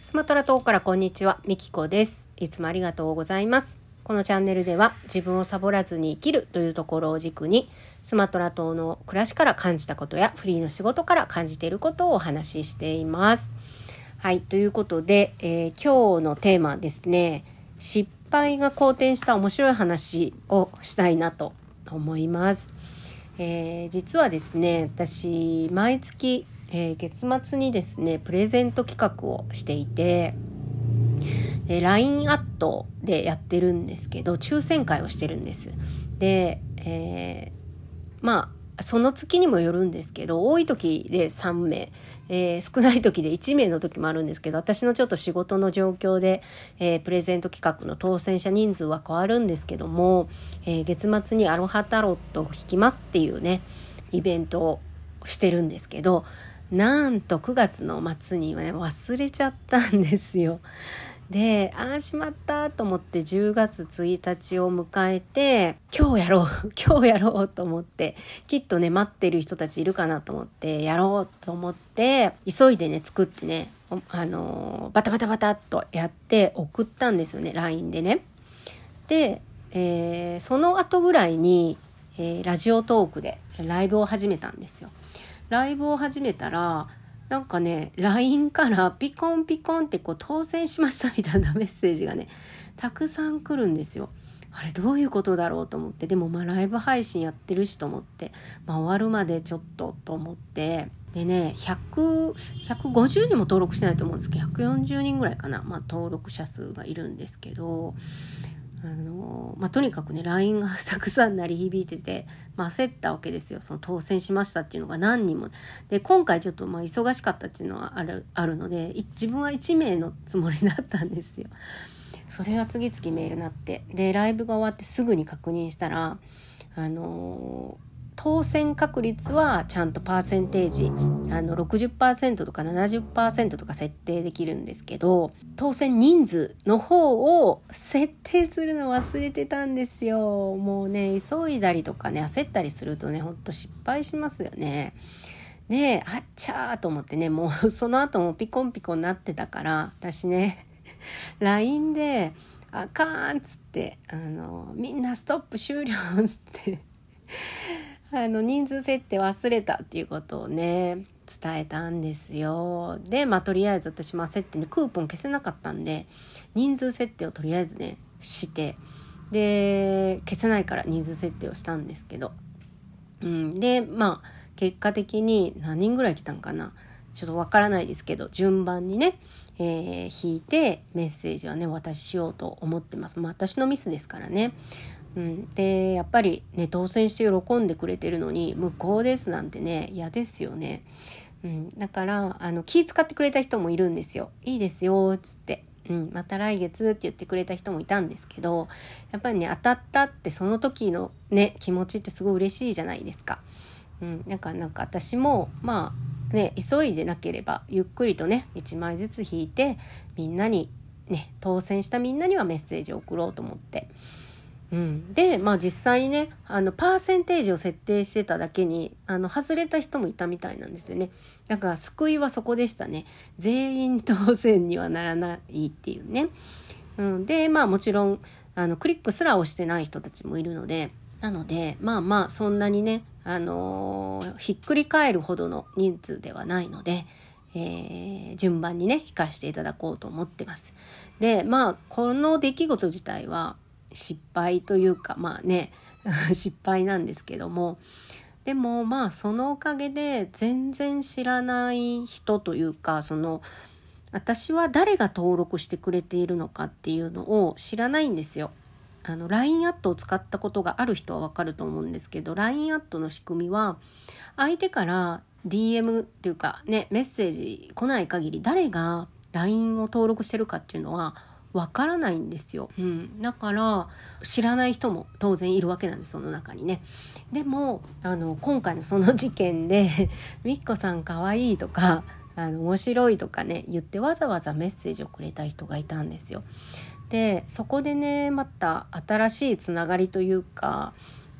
スマトラ島からこんにちは、みきこです。いつもありがとうございます。このチャンネルでは自分をサボらずに生きるというところを軸にスマトラ島の暮らしから感じたことやフリーの仕事から感じていることをお話ししています。はい、ということで、えー今日のテーマですね、失敗が好転した面白い話をしたいなと思います。えー実はですね私毎月、えー月末にですねプレゼント企画をしていてで LINE アットでやってるんですけど抽選会をしてるんです。で、えーまあその月にもよるんですけど多い時で3名、えー少ない時で1名の時もあるんですけど私のちょっと仕事の状況で、えープレゼント企画の当選者人数は変わるんですけども、えー月末にアロハタロットを引きますっていうねイベントをしてるんですけどなんと9月の末にはね忘れちゃったんですよ。でああしまったと思って10月1日を迎えて今日やろう 今日やろうと思ってきっとね待ってる人たちいるかなと思ってやろうと思って急いでね作ってねあのバタバタバタっとやって送ったんですよね LINE でね。で、えーその後ぐらいに、えーラジオトークでライブを始めたんですよ。ライブを始めたらなんかね LINE からピコンピコンってこう当選しましたみたいな メッセージがねたくさん来るんですよ。あれどういうことだろうと思って。でもまあライブ配信やってるしと思って、まあ、終わるまでちょっとと思って。でね100 150人も登録してないと思うんですけど140人ぐらいかな、まあ、登録者数がいるんですけどあのまあ、とにかくね LINE が たくさん鳴り響いてて、まあ、焦ったわけですよ。その当選しましたっていうのが何人も。で今回ちょっとまあ忙しかったっていうのはあるあるので自分は1名のつもりだったんですよ。それが次々メールになって。でライブが終わってすぐに確認したらあの当選確率はちゃんとパーセンテージあの60%とか70%とか設定できるんですけど当選人数の方を設定するの忘れてたんですよもうね急いだりとかね焦ったりするとねほんと失敗しますよね。であっちゃーと思ってねもう その後もピコンピコンなってたから私ね LINE で「あかん」っつってあの「みんなストップ終了」っつってあの人数設定忘れたっていうことをね伝えたんですよでまあとりあえず私も焦ってねクーポン消せなかったんで人数設定をとりあえずねしてで消せないから人数設定をしたんですけど、うん、でまあ結果的に何人ぐらい来たんかなちょっとわからないですけど順番にね、えー引いてメッセージはねお渡ししようと思ってます。まあ私のミスですからね。うん、でやっぱりね当選して喜んでくれてるのに無効ですなんてね嫌ですよね。うん、だからあの気使ってくれた人もいるんですよ。いいですよっつって。うん、また来月って言ってくれた人もいたんですけどやっぱりね当たったってその時のね気持ちってすごい嬉しいじゃないですか。うん、なんかなんか私もまあね急いでなければゆっくりとね1枚ずつ引いてみんなにね当選したみんなにはメッセージを送ろうと思って。うん、でまあ実際にねあのパーセンテージを設定してただけにあの外れた人もいたみたいなんですよね。だから救いはそこでしたね。全員当選にはならないっていうね、うん、でまあもちろんあのクリックすら押してない人たちもいるので。なのでまあまあそんなにね、あのーひっくり返るほどの人数ではないので、えー順番にね引かしていただこうと思ってます。でまあこの出来事自体は失敗というかまあね 失敗なんですけどもでもまあそのおかげで全然知らない人というかその私は誰が登録してくれているのかっていうのを知らないんですよ。あの LINE アットを使ったことがある人はわかると思うんですけど LINE アットの仕組みは相手から DM っていうかねメッセージ来ない限り誰が LINE を登録してるかっていうのはわからないんですよ、うん、だから知らない人も当然いるわけなんですその中にね。でもあの今回のその事件で「みっこさんかわいい」とかあの面白いとかね言ってわざわざメッセージをくれた人がいたんですよ。でそこでねまた新しいつながりというか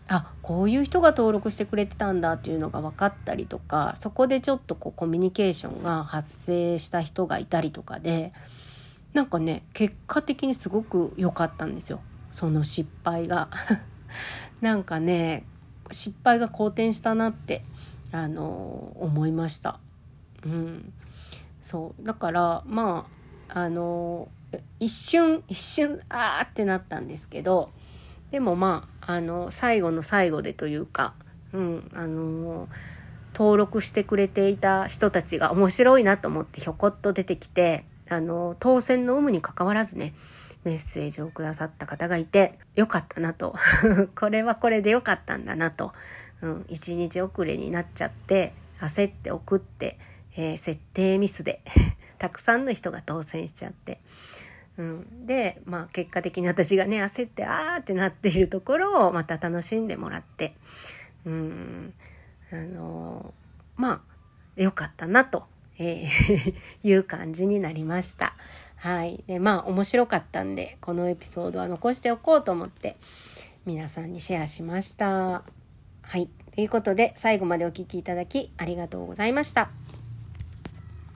あこういう人が登録してくれてたんだっていうのが分かったりとかそこでちょっとこうコミュニケーションが発生した人がいたりとかでなんかね結果的にすごく良かったんですよその失敗が。なんかね失敗が好転したなってあの思いました。うん、そうだからまああの一瞬一瞬あーってなったんですけどでもまああの最後の最後でというか、うん、あの登録してくれていた人たちが面白いなと思ってひょこっと出てきてあの当選の有無にかかわらずねメッセージをくださった方がいてよかったなと。これはこれでよかったんだなと、うん、1日遅れになっちゃって焦って送って、えー、設定ミスで たくさんの人が当選しちゃって。うん、で、まあ、結果的に私がね焦ってあーってなっているところをまた楽しんでもらって、うん、あの、まあよかったなと、えー いう感じになりました。はい。で、まあ面白かったんで、このエピソードは残しておこうと思って皆さんにシェアしました。はい。ということで最後までお聴きいただきありがとうございました。